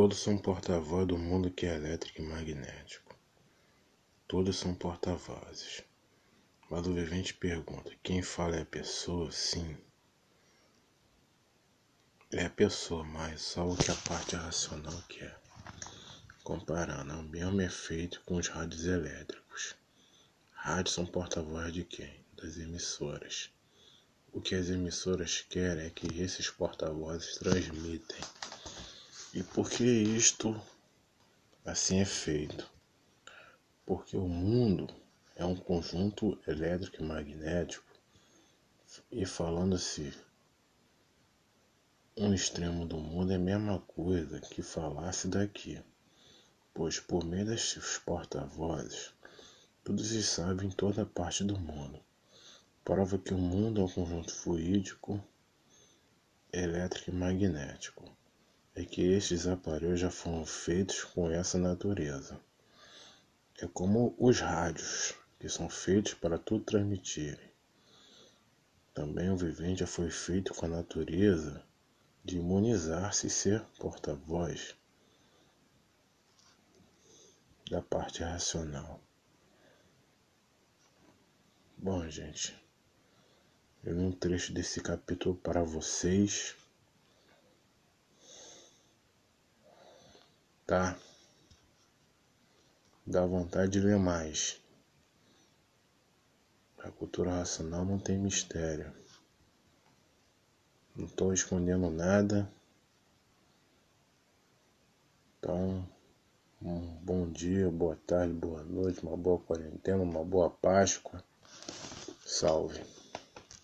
Todos são porta-voz do mundo que é elétrico e magnético. Todos são porta-vozes. Mas o vivente pergunta: quem fala é a pessoa? Sim. É a pessoa, mas só o que a parte racional quer. Comparando, o mesmo efeito com os rádios elétricos. Rádios são porta-voz de quem? Das emissoras. O que as emissoras querem é que esses porta-vozes transmitem. E por que isto assim é feito? Porque o mundo é um conjunto elétrico e magnético, e falando-se um extremo do mundo é a mesma coisa que falasse daqui, pois por meio destes porta-vozes, tudo se sabe em toda parte do mundo. Prova que o mundo é um conjunto fluídico, elétrico e magnético é que estes aparelhos já foram feitos com essa natureza. É como os rádios, que são feitos para tudo transmitirem. Também o vivente já foi feito com a natureza de imunizar-se e ser porta-voz da parte racional. Bom, gente, eu li um trecho desse capítulo para vocês. Tá? Dá vontade de ler mais. A cultura racional não tem mistério. Não estou escondendo nada. Então, um bom dia, boa tarde, boa noite, uma boa quarentena, uma boa Páscoa. Salve.